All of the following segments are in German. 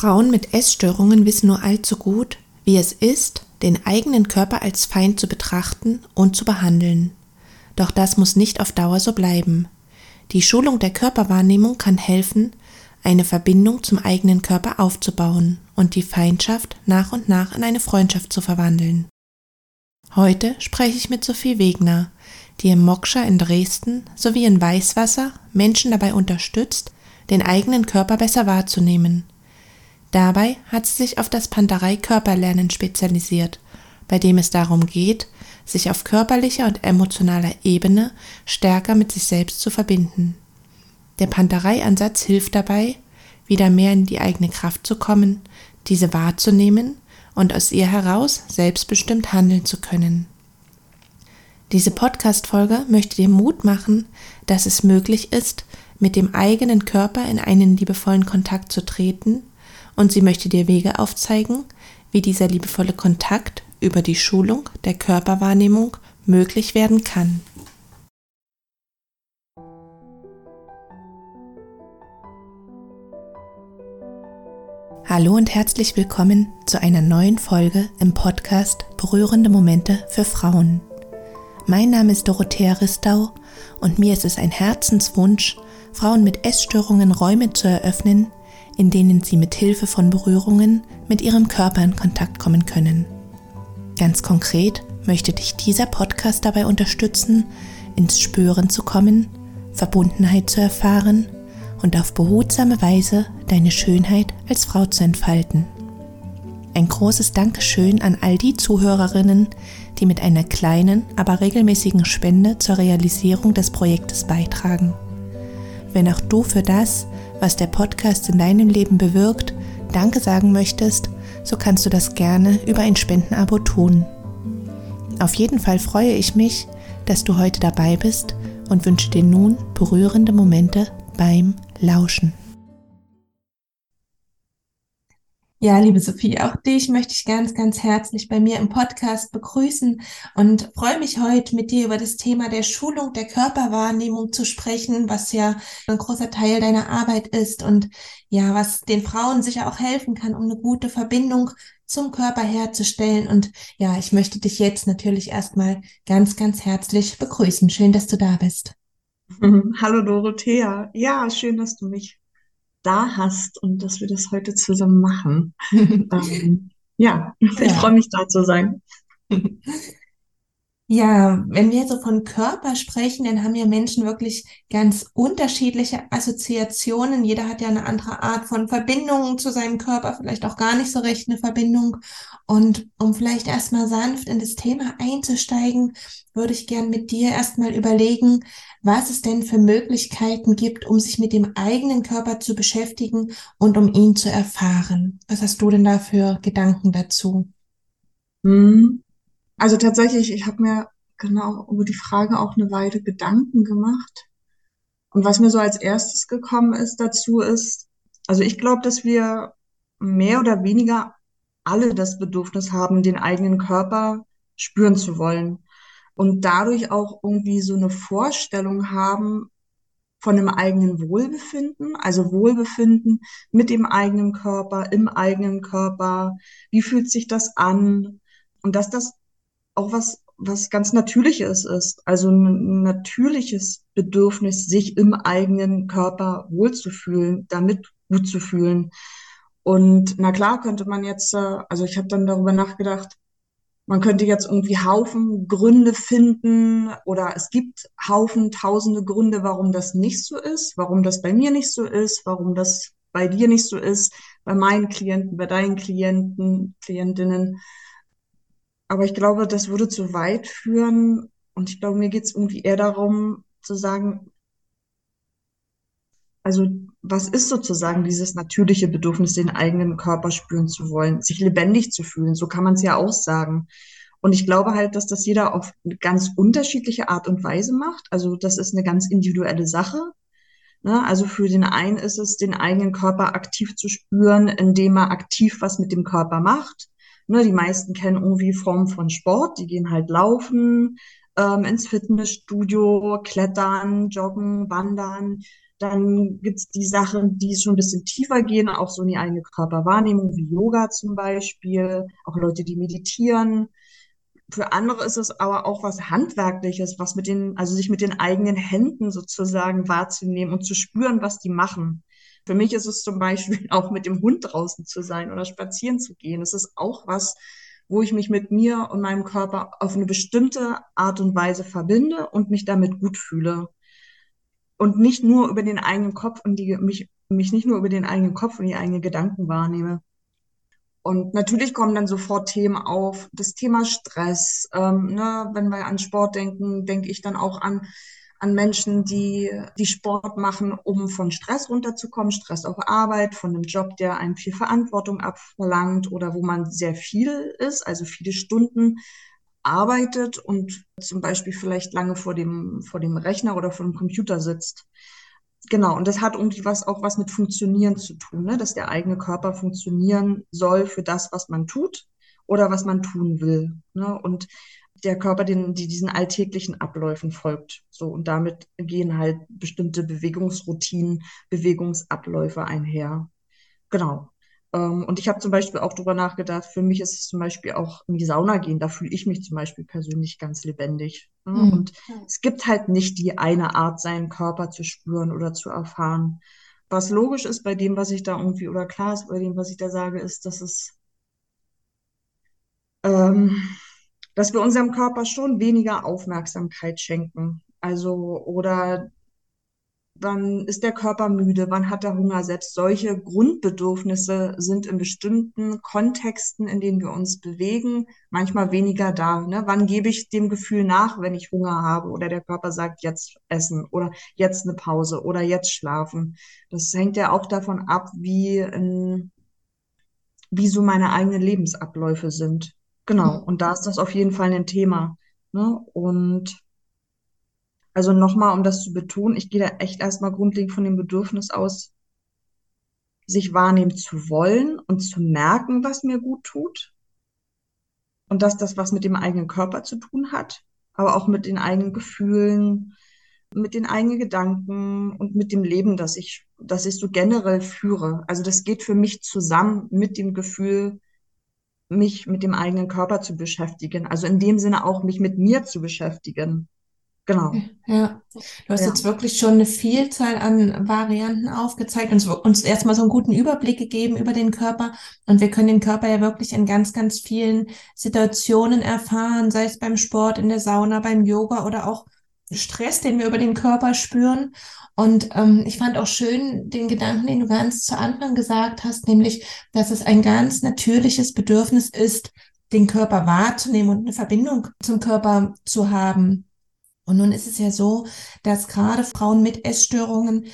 Frauen mit Essstörungen wissen nur allzu gut, wie es ist, den eigenen Körper als Feind zu betrachten und zu behandeln. Doch das muss nicht auf Dauer so bleiben. Die Schulung der Körperwahrnehmung kann helfen, eine Verbindung zum eigenen Körper aufzubauen und die Feindschaft nach und nach in eine Freundschaft zu verwandeln. Heute spreche ich mit Sophie Wegner, die im Moksha in Dresden sowie in Weißwasser Menschen dabei unterstützt, den eigenen Körper besser wahrzunehmen. Dabei hat sie sich auf das Panterei Körperlernen spezialisiert, bei dem es darum geht, sich auf körperlicher und emotionaler Ebene stärker mit sich selbst zu verbinden. Der Panterei-Ansatz hilft dabei, wieder mehr in die eigene Kraft zu kommen, diese wahrzunehmen und aus ihr heraus selbstbestimmt handeln zu können. Diese Podcast-Folge möchte dir Mut machen, dass es möglich ist, mit dem eigenen Körper in einen liebevollen Kontakt zu treten und sie möchte dir Wege aufzeigen, wie dieser liebevolle Kontakt über die Schulung der Körperwahrnehmung möglich werden kann. Hallo und herzlich willkommen zu einer neuen Folge im Podcast Berührende Momente für Frauen. Mein Name ist Dorothea Ristau und mir ist es ein Herzenswunsch, Frauen mit Essstörungen Räume zu eröffnen, in denen sie mit Hilfe von Berührungen mit ihrem Körper in Kontakt kommen können. Ganz konkret möchte dich dieser Podcast dabei unterstützen, ins Spüren zu kommen, Verbundenheit zu erfahren und auf behutsame Weise deine Schönheit als Frau zu entfalten. Ein großes Dankeschön an all die Zuhörerinnen, die mit einer kleinen, aber regelmäßigen Spende zur Realisierung des Projektes beitragen. Wenn auch du für das, was der Podcast in deinem Leben bewirkt, Danke sagen möchtest, so kannst du das gerne über ein Spendenabo tun. Auf jeden Fall freue ich mich, dass du heute dabei bist und wünsche dir nun berührende Momente beim Lauschen. Ja, liebe Sophie, auch dich möchte ich ganz, ganz herzlich bei mir im Podcast begrüßen und freue mich heute mit dir über das Thema der Schulung der Körperwahrnehmung zu sprechen, was ja ein großer Teil deiner Arbeit ist und ja, was den Frauen sicher auch helfen kann, um eine gute Verbindung zum Körper herzustellen. Und ja, ich möchte dich jetzt natürlich erstmal ganz, ganz herzlich begrüßen. Schön, dass du da bist. Hallo Dorothea. Ja, schön, dass du mich da hast und dass wir das heute zusammen machen. ähm, ja, ich ja. freue mich da zu sein. Ja, wenn wir so von Körper sprechen, dann haben ja Menschen wirklich ganz unterschiedliche Assoziationen. Jeder hat ja eine andere Art von Verbindung zu seinem Körper, vielleicht auch gar nicht so recht eine Verbindung. Und um vielleicht erstmal sanft in das Thema einzusteigen, würde ich gern mit dir erstmal überlegen, was es denn für Möglichkeiten gibt, um sich mit dem eigenen Körper zu beschäftigen und um ihn zu erfahren. Was hast du denn da für Gedanken dazu? Hm. Also tatsächlich, ich habe mir genau über die Frage auch eine Weile Gedanken gemacht. Und was mir so als erstes gekommen ist dazu ist, also ich glaube, dass wir mehr oder weniger alle das Bedürfnis haben, den eigenen Körper spüren zu wollen. Und dadurch auch irgendwie so eine Vorstellung haben von dem eigenen Wohlbefinden, also Wohlbefinden mit dem eigenen Körper, im eigenen Körper, wie fühlt sich das an? Und dass das auch was, was ganz Natürliches ist. Also ein natürliches Bedürfnis, sich im eigenen Körper wohlzufühlen, damit gut zu fühlen. Und na klar könnte man jetzt, äh, also ich habe dann darüber nachgedacht, man könnte jetzt irgendwie Haufen Gründe finden oder es gibt Haufen, tausende Gründe, warum das nicht so ist, warum das bei mir nicht so ist, warum das bei dir nicht so ist, bei meinen Klienten, bei deinen Klienten, Klientinnen. Aber ich glaube, das würde zu weit führen. Und ich glaube, mir geht es irgendwie eher darum zu sagen, also was ist sozusagen dieses natürliche Bedürfnis, den eigenen Körper spüren zu wollen, sich lebendig zu fühlen? So kann man es ja auch sagen. Und ich glaube halt, dass das jeder auf ganz unterschiedliche Art und Weise macht. Also das ist eine ganz individuelle Sache. Ne? Also für den einen ist es, den eigenen Körper aktiv zu spüren, indem er aktiv was mit dem Körper macht. Ne, die meisten kennen irgendwie Formen von Sport, die gehen halt laufen, ähm, ins Fitnessstudio, klettern, joggen, wandern, Dann gibt's die Sachen, die schon ein bisschen tiefer gehen, auch so in die eigene Körperwahrnehmung, wie Yoga zum Beispiel, auch Leute, die meditieren. Für andere ist es aber auch was Handwerkliches, was mit den, also sich mit den eigenen Händen sozusagen wahrzunehmen und zu spüren, was die machen. Für mich ist es zum Beispiel auch mit dem Hund draußen zu sein oder spazieren zu gehen. Es ist auch was, wo ich mich mit mir und meinem Körper auf eine bestimmte Art und Weise verbinde und mich damit gut fühle. Und nicht nur über den eigenen Kopf und die, mich, mich nicht nur über den eigenen Kopf und die eigenen Gedanken wahrnehme. Und natürlich kommen dann sofort Themen auf, das Thema Stress. Ähm, ne, wenn wir an Sport denken, denke ich dann auch an, an Menschen, die, die Sport machen, um von Stress runterzukommen, Stress auf Arbeit, von einem Job, der einem viel Verantwortung abverlangt oder wo man sehr viel ist, also viele Stunden arbeitet und zum Beispiel vielleicht lange vor dem, vor dem Rechner oder vor dem Computer sitzt. Genau, und das hat irgendwie was auch was mit Funktionieren zu tun, ne? dass der eigene Körper funktionieren soll für das, was man tut oder was man tun will. Ne? Und der Körper den, die diesen alltäglichen Abläufen folgt. So, und damit gehen halt bestimmte Bewegungsroutinen, Bewegungsabläufe einher. Genau. Ähm, und ich habe zum Beispiel auch drüber nachgedacht, für mich ist es zum Beispiel auch in die Sauna gehen, da fühle ich mich zum Beispiel persönlich ganz lebendig. Ne? Mhm. Und es gibt halt nicht die eine Art, seinen Körper zu spüren oder zu erfahren. Was logisch ist bei dem, was ich da irgendwie, oder klar ist bei dem, was ich da sage, ist, dass es, ähm, dass wir unserem Körper schon weniger Aufmerksamkeit schenken. Also, oder wann ist der Körper müde, wann hat er Hunger. Selbst solche Grundbedürfnisse sind in bestimmten Kontexten, in denen wir uns bewegen, manchmal weniger da. Ne? Wann gebe ich dem Gefühl nach, wenn ich Hunger habe oder der Körper sagt, jetzt essen oder jetzt eine Pause oder jetzt schlafen. Das hängt ja auch davon ab, wie, wie so meine eigenen Lebensabläufe sind. Genau. Und da ist das auf jeden Fall ein Thema. Ne? Und also nochmal, um das zu betonen, ich gehe da echt erstmal grundlegend von dem Bedürfnis aus, sich wahrnehmen zu wollen und zu merken, was mir gut tut. Und dass das was mit dem eigenen Körper zu tun hat, aber auch mit den eigenen Gefühlen, mit den eigenen Gedanken und mit dem Leben, das ich, das ich so generell führe. Also das geht für mich zusammen mit dem Gefühl, mich mit dem eigenen Körper zu beschäftigen. Also in dem Sinne auch mich mit mir zu beschäftigen. Genau. Ja, du hast ja. jetzt wirklich schon eine Vielzahl an Varianten aufgezeigt und uns erstmal so einen guten Überblick gegeben über den Körper. Und wir können den Körper ja wirklich in ganz, ganz vielen Situationen erfahren, sei es beim Sport, in der Sauna, beim Yoga oder auch Stress, den wir über den Körper spüren. Und ähm, ich fand auch schön den Gedanken, den du ganz zu Anfang gesagt hast, nämlich, dass es ein ganz natürliches Bedürfnis ist, den Körper wahrzunehmen und eine Verbindung zum Körper zu haben. Und nun ist es ja so, dass gerade Frauen mit Essstörungen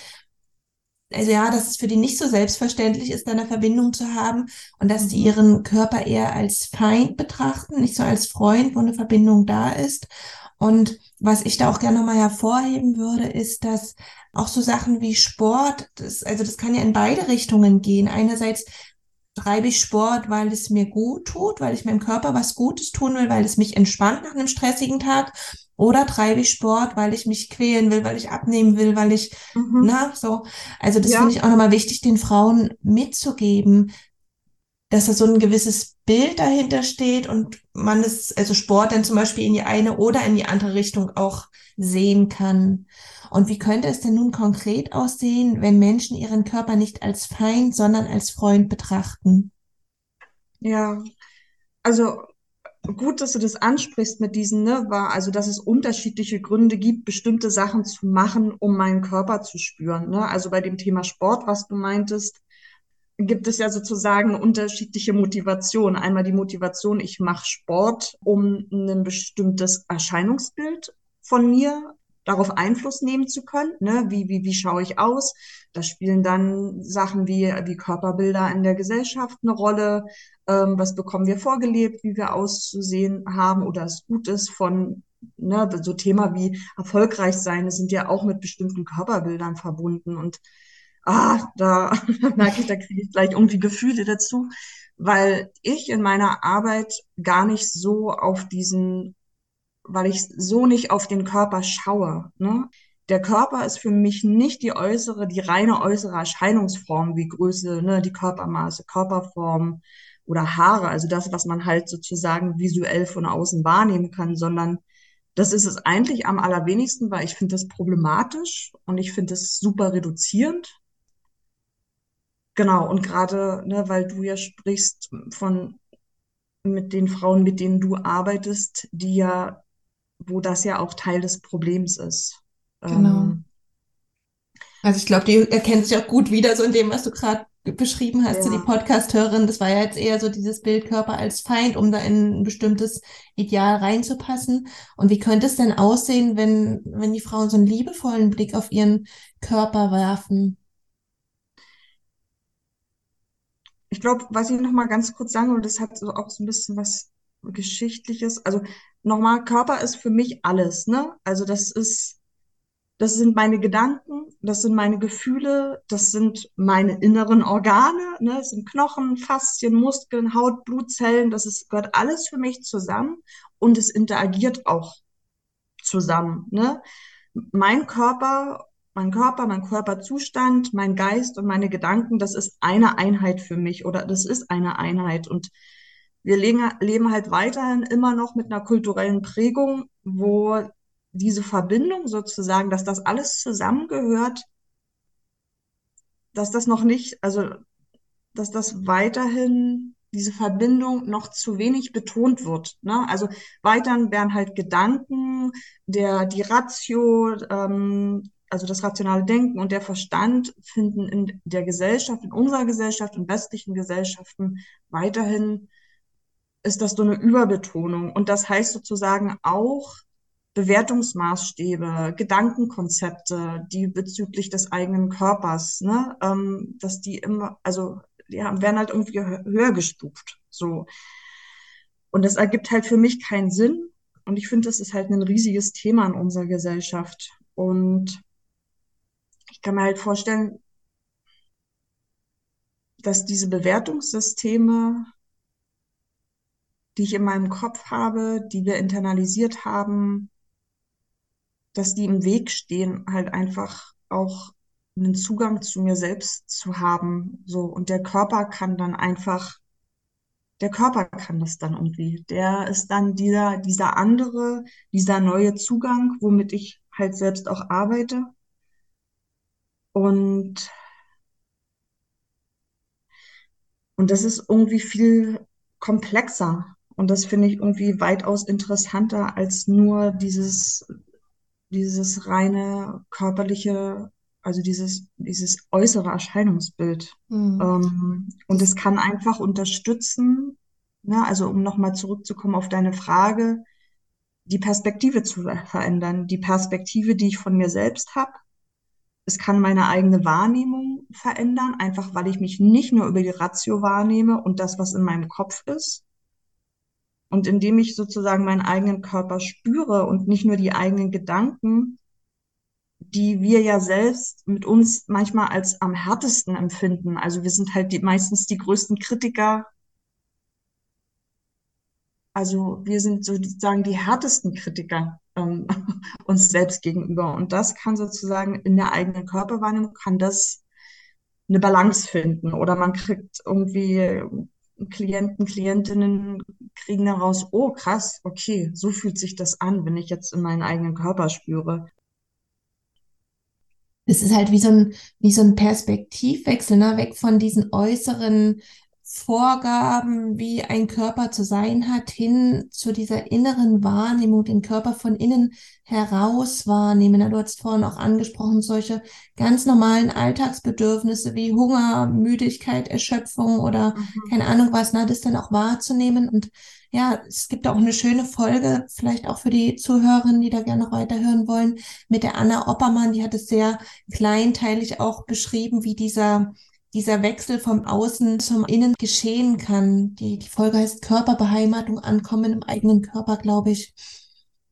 also ja, dass es für die nicht so selbstverständlich ist, da eine Verbindung zu haben und dass die mhm. ihren Körper eher als Feind betrachten, nicht so als Freund, wo eine Verbindung da ist. Und was ich da auch gerne nochmal hervorheben würde, ist, dass auch so Sachen wie Sport, das, also das kann ja in beide Richtungen gehen. Einerseits treibe ich Sport, weil es mir gut tut, weil ich meinem Körper was Gutes tun will, weil es mich entspannt nach einem stressigen Tag. Oder treibe ich Sport, weil ich mich quälen will, weil ich abnehmen will, weil ich, mhm. na, so. Also das ja. finde ich auch nochmal wichtig, den Frauen mitzugeben, dass da so ein gewisses Bild dahinter steht und man es, also Sport dann zum Beispiel in die eine oder in die andere Richtung auch sehen kann. Und wie könnte es denn nun konkret aussehen, wenn Menschen ihren Körper nicht als Feind, sondern als Freund betrachten? Ja, also gut, dass du das ansprichst mit diesen, ne, war, also dass es unterschiedliche Gründe gibt, bestimmte Sachen zu machen, um meinen Körper zu spüren. Ne? Also bei dem Thema Sport, was du meintest, gibt es ja sozusagen unterschiedliche Motivationen. Einmal die Motivation, ich mache Sport, um ein bestimmtes Erscheinungsbild von mir darauf Einfluss nehmen zu können. Ne? Wie, wie, wie schaue ich aus? Da spielen dann Sachen wie, wie Körperbilder in der Gesellschaft eine Rolle. Ähm, was bekommen wir vorgelebt, wie wir auszusehen haben oder es gut ist von ne, so Thema wie erfolgreich sein, das sind ja auch mit bestimmten Körperbildern verbunden und ah, da merke ich, da kriege ich gleich irgendwie Gefühle dazu, weil ich in meiner Arbeit gar nicht so auf diesen weil ich so nicht auf den Körper schaue. Ne? der Körper ist für mich nicht die äußere, die reine äußere Erscheinungsform wie Größe, ne, die Körpermaße, Körperform oder Haare, also das, was man halt sozusagen visuell von außen wahrnehmen kann, sondern das ist es eigentlich am allerwenigsten, weil ich finde das problematisch und ich finde das super reduzierend. Genau, und gerade, ne, weil du ja sprichst von mit den Frauen, mit denen du arbeitest, die ja, wo das ja auch Teil des Problems ist. Genau. Ähm, also ich glaube, die erkennen sich auch gut wieder, so in dem, was du gerade beschrieben hast, ja. so die Podcast-Hörerin. Das war ja jetzt eher so dieses Bild Körper als Feind, um da in ein bestimmtes Ideal reinzupassen. Und wie könnte es denn aussehen, wenn, wenn die Frauen so einen liebevollen Blick auf ihren Körper werfen? Ich glaube, was ich noch mal ganz kurz sagen will, das hat so auch so ein bisschen was Geschichtliches. Also nochmal, Körper ist für mich alles, ne? Also das ist das sind meine Gedanken, das sind meine Gefühle, das sind meine inneren Organe, ne? das sind Knochen, Faszien, Muskeln, Haut, Blutzellen, das ist, gehört alles für mich zusammen und es interagiert auch zusammen. Ne? Mein Körper, mein Körper, mein Körperzustand, mein Geist und meine Gedanken, das ist eine Einheit für mich oder das ist eine Einheit und wir leben halt weiterhin immer noch mit einer kulturellen Prägung, wo diese Verbindung sozusagen, dass das alles zusammengehört, dass das noch nicht, also dass das weiterhin diese Verbindung noch zu wenig betont wird. Ne? Also weiterhin werden halt Gedanken, der die Ratio, ähm, also das rationale Denken und der Verstand finden in der Gesellschaft, in unserer Gesellschaft, in westlichen Gesellschaften weiterhin ist das so eine Überbetonung. Und das heißt sozusagen auch, Bewertungsmaßstäbe, Gedankenkonzepte, die bezüglich des eigenen Körpers, ne, ähm, dass die immer, also die werden halt irgendwie höher gestuft, so. Und das ergibt halt für mich keinen Sinn. Und ich finde, das ist halt ein riesiges Thema in unserer Gesellschaft. Und ich kann mir halt vorstellen, dass diese Bewertungssysteme, die ich in meinem Kopf habe, die wir internalisiert haben, dass die im Weg stehen, halt einfach auch einen Zugang zu mir selbst zu haben. So, und der Körper kann dann einfach, der Körper kann das dann irgendwie. Der ist dann dieser, dieser andere, dieser neue Zugang, womit ich halt selbst auch arbeite. Und, und das ist irgendwie viel komplexer. Und das finde ich irgendwie weitaus interessanter als nur dieses dieses reine körperliche, also dieses, dieses äußere Erscheinungsbild. Mhm. Ähm, und es kann einfach unterstützen, ne, also um nochmal zurückzukommen auf deine Frage, die Perspektive zu verändern, die Perspektive, die ich von mir selbst habe. Es kann meine eigene Wahrnehmung verändern, einfach weil ich mich nicht nur über die Ratio wahrnehme und das, was in meinem Kopf ist, und indem ich sozusagen meinen eigenen Körper spüre und nicht nur die eigenen Gedanken, die wir ja selbst mit uns manchmal als am härtesten empfinden. Also wir sind halt die, meistens die größten Kritiker. Also wir sind sozusagen die härtesten Kritiker ähm, uns selbst gegenüber. Und das kann sozusagen in der eigenen Körperwahrnehmung, kann das eine Balance finden. Oder man kriegt irgendwie Klienten, Klientinnen kriegen daraus, oh krass, okay, so fühlt sich das an, wenn ich jetzt in meinen eigenen Körper spüre. Es ist halt wie so ein, wie so ein Perspektivwechsel, ne? weg von diesen äußeren Vorgaben, wie ein Körper zu sein hat, hin zu dieser inneren Wahrnehmung, den Körper von innen heraus wahrnehmen. Du hast vorhin auch angesprochen, solche ganz normalen Alltagsbedürfnisse wie Hunger, Müdigkeit, Erschöpfung oder mhm. keine Ahnung was, na, das dann auch wahrzunehmen. Und ja, es gibt auch eine schöne Folge, vielleicht auch für die Zuhörerinnen, die da gerne noch weiterhören wollen, mit der Anna Oppermann, die hat es sehr kleinteilig auch beschrieben, wie dieser dieser Wechsel vom Außen zum Innen geschehen kann. Die, die Folge heißt Körperbeheimatung, Ankommen im eigenen Körper, glaube ich.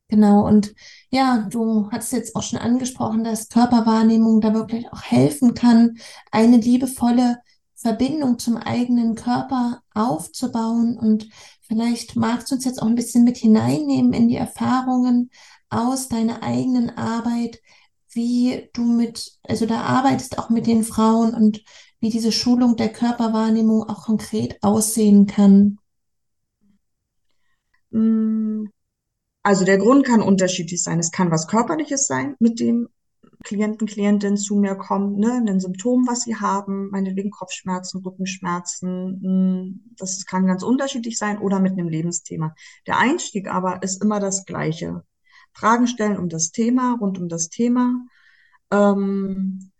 Genau. Und ja, du hast jetzt auch schon angesprochen, dass Körperwahrnehmung da wirklich auch helfen kann, eine liebevolle Verbindung zum eigenen Körper aufzubauen. Und vielleicht magst du uns jetzt auch ein bisschen mit hineinnehmen in die Erfahrungen aus deiner eigenen Arbeit, wie du mit, also da arbeitest auch mit den Frauen und wie diese Schulung der Körperwahrnehmung auch konkret aussehen kann. Mm, also der Grund kann unterschiedlich sein. Es kann was Körperliches sein, mit dem Klienten, Klientinnen zu mir kommen, ne, ein Symptom, was sie haben, meinetwegen Kopfschmerzen, Rückenschmerzen, mm, das kann ganz unterschiedlich sein oder mit einem Lebensthema. Der Einstieg aber ist immer das Gleiche. Fragen stellen um das Thema, rund um das Thema. Ähm,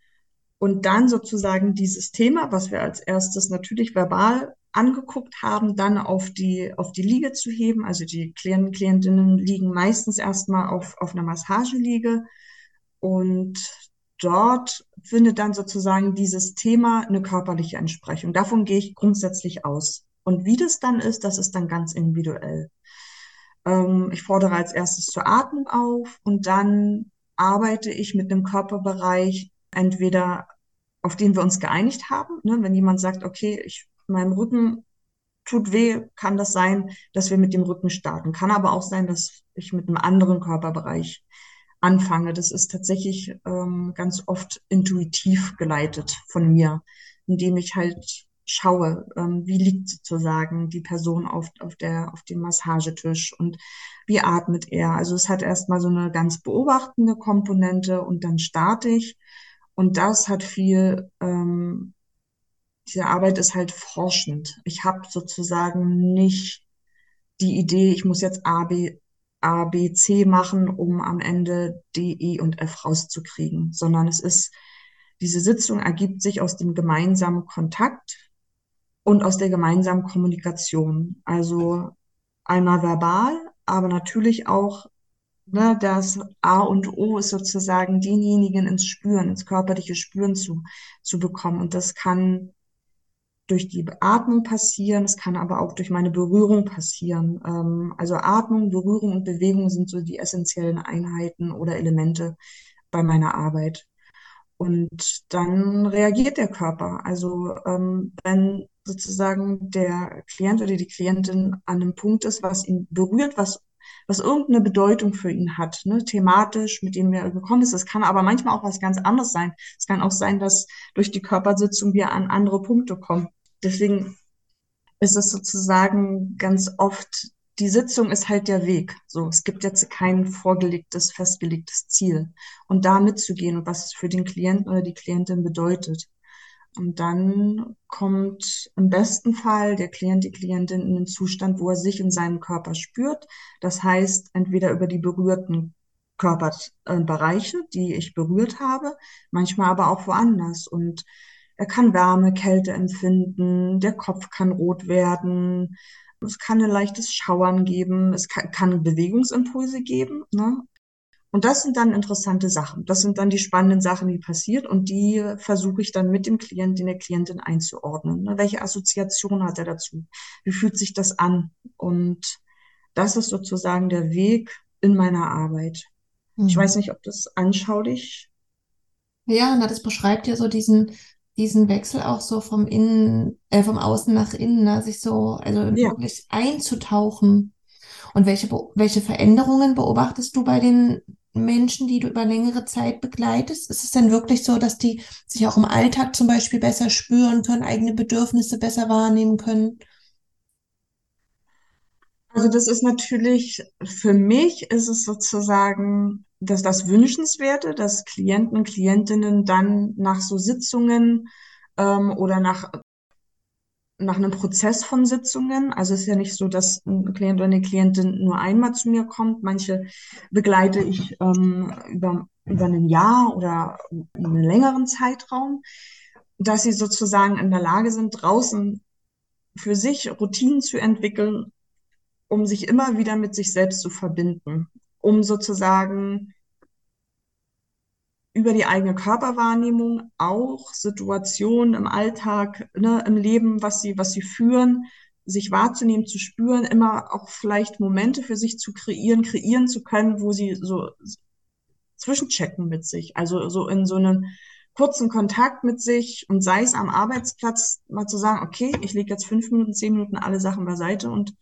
und dann sozusagen dieses Thema, was wir als erstes natürlich verbal angeguckt haben, dann auf die, auf die Liege zu heben. Also die Klienten, Klientinnen liegen meistens erstmal auf, auf einer Massageliege und dort findet dann sozusagen dieses Thema eine körperliche Entsprechung. Davon gehe ich grundsätzlich aus. Und wie das dann ist, das ist dann ganz individuell. Ähm, ich fordere als erstes zur Atmung auf und dann arbeite ich mit einem Körperbereich entweder auf den wir uns geeinigt haben. Ne? Wenn jemand sagt, okay, ich, meinem Rücken tut weh, kann das sein, dass wir mit dem Rücken starten. Kann aber auch sein, dass ich mit einem anderen Körperbereich anfange. Das ist tatsächlich ähm, ganz oft intuitiv geleitet von mir, indem ich halt schaue, ähm, wie liegt sozusagen die Person auf, auf, der, auf dem Massagetisch und wie atmet er. Also es hat erstmal so eine ganz beobachtende Komponente und dann starte ich. Und das hat viel, ähm, diese Arbeit ist halt forschend. Ich habe sozusagen nicht die Idee, ich muss jetzt A, B, A, B, C machen, um am Ende D, E und F rauszukriegen, sondern es ist, diese Sitzung ergibt sich aus dem gemeinsamen Kontakt und aus der gemeinsamen Kommunikation. Also einmal verbal, aber natürlich auch ne, das A und O ist sozusagen denjenigen ins Spüren, ins körperliche Spüren zu, zu bekommen. Und das kann durch die Atmung passieren, es kann aber auch durch meine Berührung passieren. Ähm, also Atmung, Berührung und Bewegung sind so die essentiellen Einheiten oder Elemente bei meiner Arbeit. Und dann reagiert der Körper. Also ähm, wenn sozusagen der Klient oder die Klientin an einem Punkt ist, was ihn berührt, was was irgendeine Bedeutung für ihn hat, ne, thematisch, mit dem er gekommen ist. Es kann aber manchmal auch was ganz anderes sein. Es kann auch sein, dass durch die Körpersitzung wir an andere Punkte kommen. Deswegen ist es sozusagen ganz oft, die Sitzung ist halt der Weg. So, es gibt jetzt kein vorgelegtes, festgelegtes Ziel. Und da mitzugehen und was es für den Klienten oder die Klientin bedeutet. Und dann kommt im besten Fall der Klient, die Klientin in einen Zustand, wo er sich in seinem Körper spürt. Das heißt, entweder über die berührten Körperbereiche, die ich berührt habe, manchmal aber auch woanders. Und er kann Wärme, Kälte empfinden, der Kopf kann rot werden, es kann ein leichtes Schauern geben, es kann, kann Bewegungsimpulse geben. Ne? Und das sind dann interessante Sachen. Das sind dann die spannenden Sachen, die passiert und die versuche ich dann mit dem Klienten, der Klientin einzuordnen. Ne? Welche Assoziation hat er dazu? Wie fühlt sich das an? Und das ist sozusagen der Weg in meiner Arbeit. Mhm. Ich weiß nicht, ob das anschaulich. Ja, na, das beschreibt ja so diesen, diesen Wechsel auch so vom Innen, äh, vom Außen nach Innen, ne? sich so, also ja. wirklich einzutauchen. Und welche, welche Veränderungen beobachtest du bei den Menschen, die du über längere Zeit begleitest? Ist es denn wirklich so, dass die sich auch im Alltag zum Beispiel besser spüren können, eigene Bedürfnisse besser wahrnehmen können? Also das ist natürlich, für mich ist es sozusagen, dass das Wünschenswerte, dass Klienten, Klientinnen dann nach so Sitzungen ähm, oder nach nach einem Prozess von Sitzungen. Also es ist ja nicht so, dass ein Klient oder eine Klientin nur einmal zu mir kommt. Manche begleite ich ähm, über, über ein Jahr oder einen längeren Zeitraum, dass sie sozusagen in der Lage sind, draußen für sich Routinen zu entwickeln, um sich immer wieder mit sich selbst zu verbinden, um sozusagen über die eigene Körperwahrnehmung auch Situationen im Alltag, ne, im Leben, was sie, was sie führen, sich wahrzunehmen, zu spüren, immer auch vielleicht Momente für sich zu kreieren, kreieren zu können, wo sie so zwischenchecken mit sich. Also so in so einem kurzen Kontakt mit sich und sei es am Arbeitsplatz mal zu sagen, okay, ich lege jetzt fünf Minuten, zehn Minuten alle Sachen beiseite und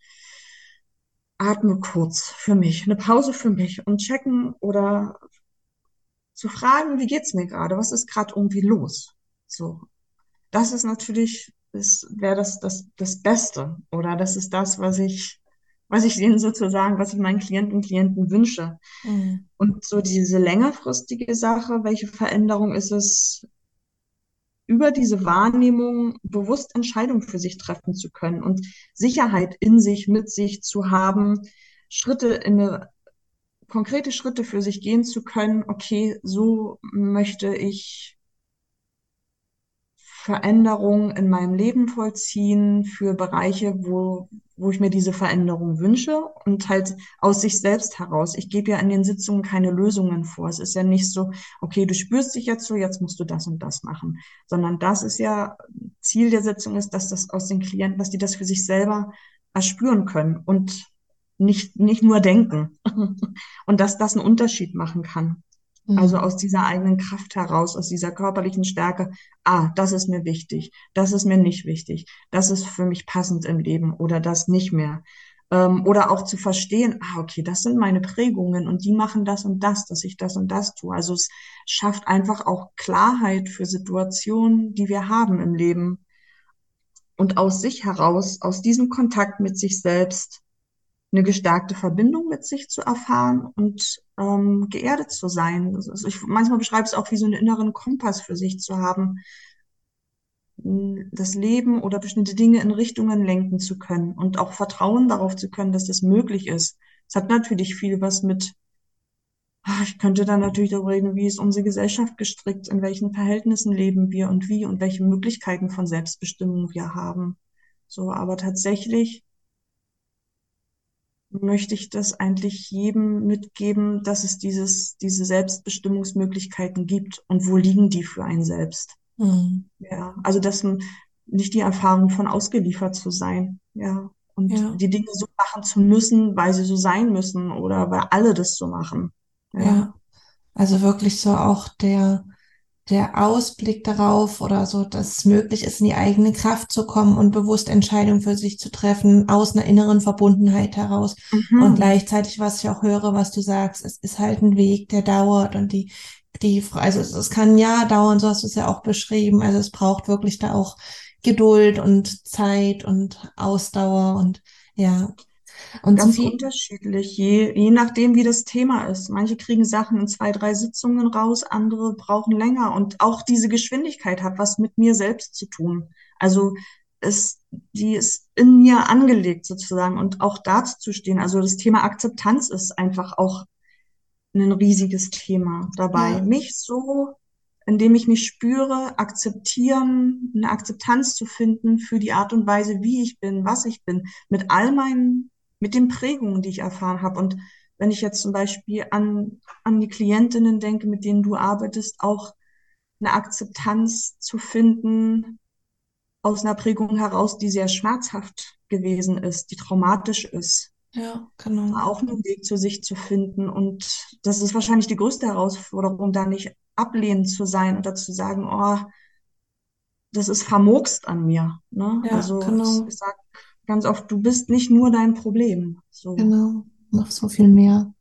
atme kurz für mich, eine Pause für mich und checken oder zu fragen, wie geht's mir gerade? Was ist gerade irgendwie los? So. Das ist natürlich, das wäre das, das, das Beste. Oder das ist das, was ich, was ich ihnen sozusagen, was ich meinen Klienten und Klienten wünsche. Mhm. Und so diese längerfristige Sache, welche Veränderung ist es, über diese Wahrnehmung bewusst Entscheidungen für sich treffen zu können und Sicherheit in sich, mit sich zu haben, Schritte in eine konkrete Schritte für sich gehen zu können, okay, so möchte ich Veränderungen in meinem Leben vollziehen für Bereiche, wo, wo ich mir diese Veränderung wünsche und halt aus sich selbst heraus. Ich gebe ja in den Sitzungen keine Lösungen vor. Es ist ja nicht so, okay, du spürst dich jetzt so, jetzt musst du das und das machen, sondern das ist ja Ziel der Sitzung ist, dass das aus den Klienten, dass die das für sich selber erspüren können und nicht, nicht nur denken. und dass das einen Unterschied machen kann. Mhm. Also aus dieser eigenen Kraft heraus, aus dieser körperlichen Stärke, ah, das ist mir wichtig, das ist mir nicht wichtig, das ist für mich passend im Leben oder das nicht mehr. Ähm, oder auch zu verstehen, ah, okay, das sind meine Prägungen und die machen das und das, dass ich das und das tue. Also es schafft einfach auch Klarheit für Situationen, die wir haben im Leben. Und aus sich heraus, aus diesem Kontakt mit sich selbst, eine gestärkte Verbindung mit sich zu erfahren und ähm, geerdet zu sein. Also ich, manchmal beschreibe es auch wie so einen inneren Kompass für sich zu haben, das Leben oder bestimmte Dinge in Richtungen lenken zu können und auch Vertrauen darauf zu können, dass das möglich ist. Es hat natürlich viel was mit, ich könnte dann natürlich darüber reden, wie ist unsere Gesellschaft gestrickt, in welchen Verhältnissen leben wir und wie und welche Möglichkeiten von Selbstbestimmung wir haben. So, aber tatsächlich möchte ich das eigentlich jedem mitgeben, dass es dieses, diese Selbstbestimmungsmöglichkeiten gibt und wo liegen die für einen selbst. Mhm. Ja, also dass nicht die Erfahrung von ausgeliefert zu sein, ja, und ja. die Dinge so machen zu müssen, weil sie so sein müssen oder weil alle das so machen. Ja, ja. also wirklich so auch der, der Ausblick darauf oder so, dass es möglich ist, in die eigene Kraft zu kommen und bewusst Entscheidungen für sich zu treffen, aus einer inneren Verbundenheit heraus. Mhm. Und gleichzeitig, was ich auch höre, was du sagst, es ist halt ein Weg, der dauert und die, die, also es, es kann ein Jahr dauern, so hast du es ja auch beschrieben. Also es braucht wirklich da auch Geduld und Zeit und Ausdauer und ja. Und Ganz so unterschiedlich, je, je nachdem, wie das Thema ist. Manche kriegen Sachen in zwei, drei Sitzungen raus, andere brauchen länger. Und auch diese Geschwindigkeit hat was mit mir selbst zu tun. Also es, die ist in mir angelegt sozusagen und auch dazu zu stehen. Also das Thema Akzeptanz ist einfach auch ein riesiges Thema dabei. Ja. Mich so, indem ich mich spüre, akzeptieren, eine Akzeptanz zu finden für die Art und Weise, wie ich bin, was ich bin, mit all meinen mit den Prägungen, die ich erfahren habe. Und wenn ich jetzt zum Beispiel an, an die Klientinnen denke, mit denen du arbeitest, auch eine Akzeptanz zu finden aus einer Prägung heraus, die sehr schmerzhaft gewesen ist, die traumatisch ist. Ja, genau. Auch einen Weg zu sich zu finden. Und das ist wahrscheinlich die größte Herausforderung, da nicht ablehnend zu sein oder zu sagen, oh, das ist vermurkst an mir. Ne? Ja, also genau. ich sag ganz oft, du bist nicht nur dein Problem. So. Genau, noch so viel mehr.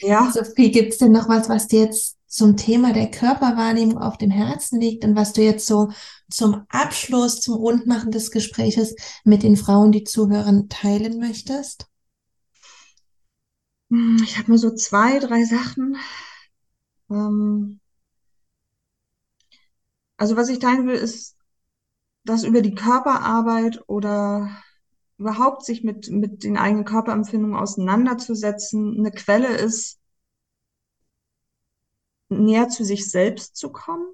Ja. Sophie, gibt es denn noch was, was dir jetzt zum Thema der Körperwahrnehmung auf dem Herzen liegt und was du jetzt so zum Abschluss, zum Rundmachen des Gespräches mit den Frauen, die zuhören, teilen möchtest? Hm, ich habe nur so zwei, drei Sachen. Ähm, also was ich teilen will, ist, dass über die Körperarbeit oder überhaupt sich mit, mit den eigenen Körperempfindungen auseinanderzusetzen, eine Quelle ist, näher zu sich selbst zu kommen,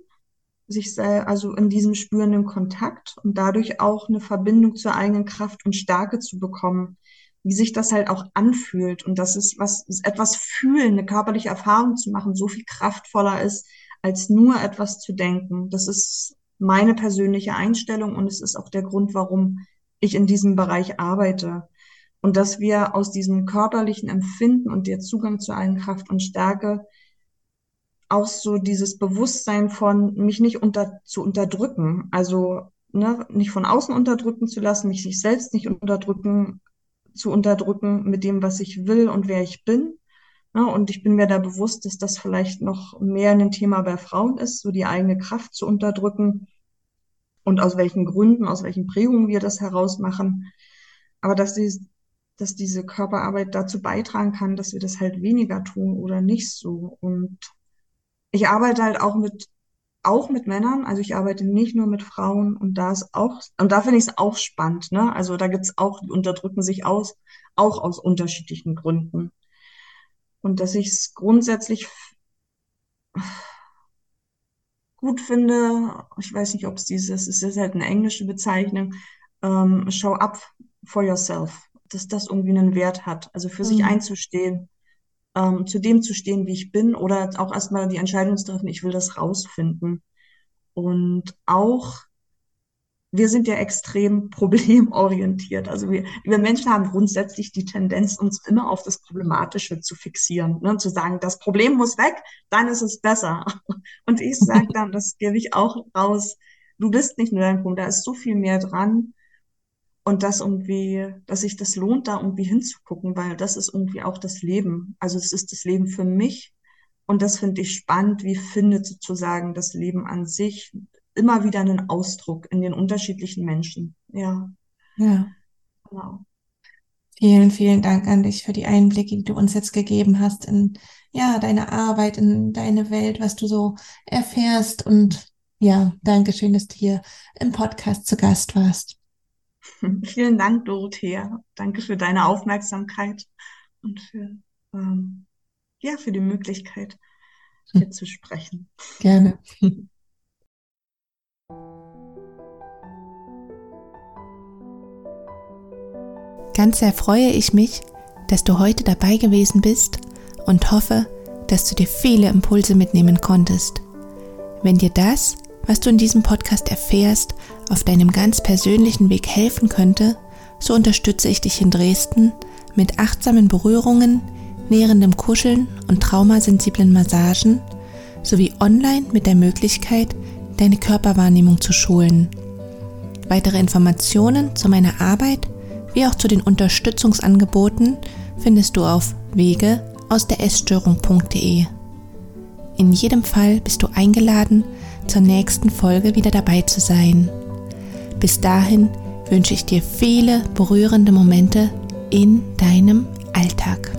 sich also in diesem spürenden Kontakt und dadurch auch eine Verbindung zur eigenen Kraft und Stärke zu bekommen, wie sich das halt auch anfühlt und dass es was etwas fühlen, eine körperliche Erfahrung zu machen, so viel kraftvoller ist, als nur etwas zu denken. Das ist meine persönliche Einstellung und es ist auch der Grund, warum ich in diesem Bereich arbeite. Und dass wir aus diesem körperlichen Empfinden und der Zugang zu allen Kraft und Stärke auch so dieses Bewusstsein von mich nicht unter, zu unterdrücken, also ne, nicht von außen unterdrücken zu lassen, mich sich selbst nicht unterdrücken, zu unterdrücken mit dem, was ich will und wer ich bin, Ja, und ich bin mir da bewusst, dass das vielleicht noch mehr ein Thema bei Frauen ist, so die eigene Kraft zu unterdrücken und aus welchen Gründen, aus welchen Prägungen wir das herausmachen. Aber dass, die, dass diese Körperarbeit dazu beitragen kann, dass wir das halt weniger tun oder nicht so. Und ich arbeite halt auch mit auch mit Männern, also ich arbeite nicht nur mit Frauen und da ist auch, und da finde ich es auch spannend, ne? Also da gibt's auch, die unterdrücken sich aus, auch aus unterschiedlichen Gründen. Und dass ich es grundsätzlich gut finde, ich weiß nicht, ob es dieses, es ist halt eine englische Bezeichnung, ähm, show up for yourself, dass das irgendwie einen Wert hat, also für mhm. sich einzustehen. Ähm, zu dem zu stehen, wie ich bin, oder auch erstmal die Entscheidung zu treffen, ich will das rausfinden. Und auch wir sind ja extrem problemorientiert. Also wir, wir Menschen haben grundsätzlich die Tendenz, uns immer auf das Problematische zu fixieren, ne? zu sagen, das Problem muss weg, dann ist es besser. Und ich sage dann, das gebe ich auch raus, du bist nicht nur dein Problem, da ist so viel mehr dran und das irgendwie, dass sich das lohnt, da irgendwie hinzugucken, weil das ist irgendwie auch das Leben. Also es ist das Leben für mich. Und das finde ich spannend, wie findet sozusagen das Leben an sich immer wieder einen Ausdruck in den unterschiedlichen Menschen. Ja. Ja. Genau. Vielen, vielen Dank an dich für die Einblicke, die du uns jetzt gegeben hast in ja, deine Arbeit, in deine Welt, was du so erfährst. Und ja, danke schön, dass du hier im Podcast zu Gast warst. Vielen Dank, Dorothea. Danke für deine Aufmerksamkeit und für, ähm, ja, für die Möglichkeit, hier hm. zu sprechen. Gerne. Ganz sehr freue ich mich, dass du heute dabei gewesen bist und hoffe, dass du dir viele Impulse mitnehmen konntest. Wenn dir das was du in diesem Podcast erfährst, auf deinem ganz persönlichen Weg helfen könnte, so unterstütze ich dich in Dresden mit achtsamen Berührungen, nährendem Kuscheln und traumasensiblen Massagen sowie online mit der Möglichkeit, deine Körperwahrnehmung zu schulen. Weitere Informationen zu meiner Arbeit wie auch zu den Unterstützungsangeboten findest du auf wege aus der Essstörung.de. In jedem Fall bist du eingeladen, zur nächsten Folge wieder dabei zu sein. Bis dahin wünsche ich dir viele berührende Momente in deinem Alltag.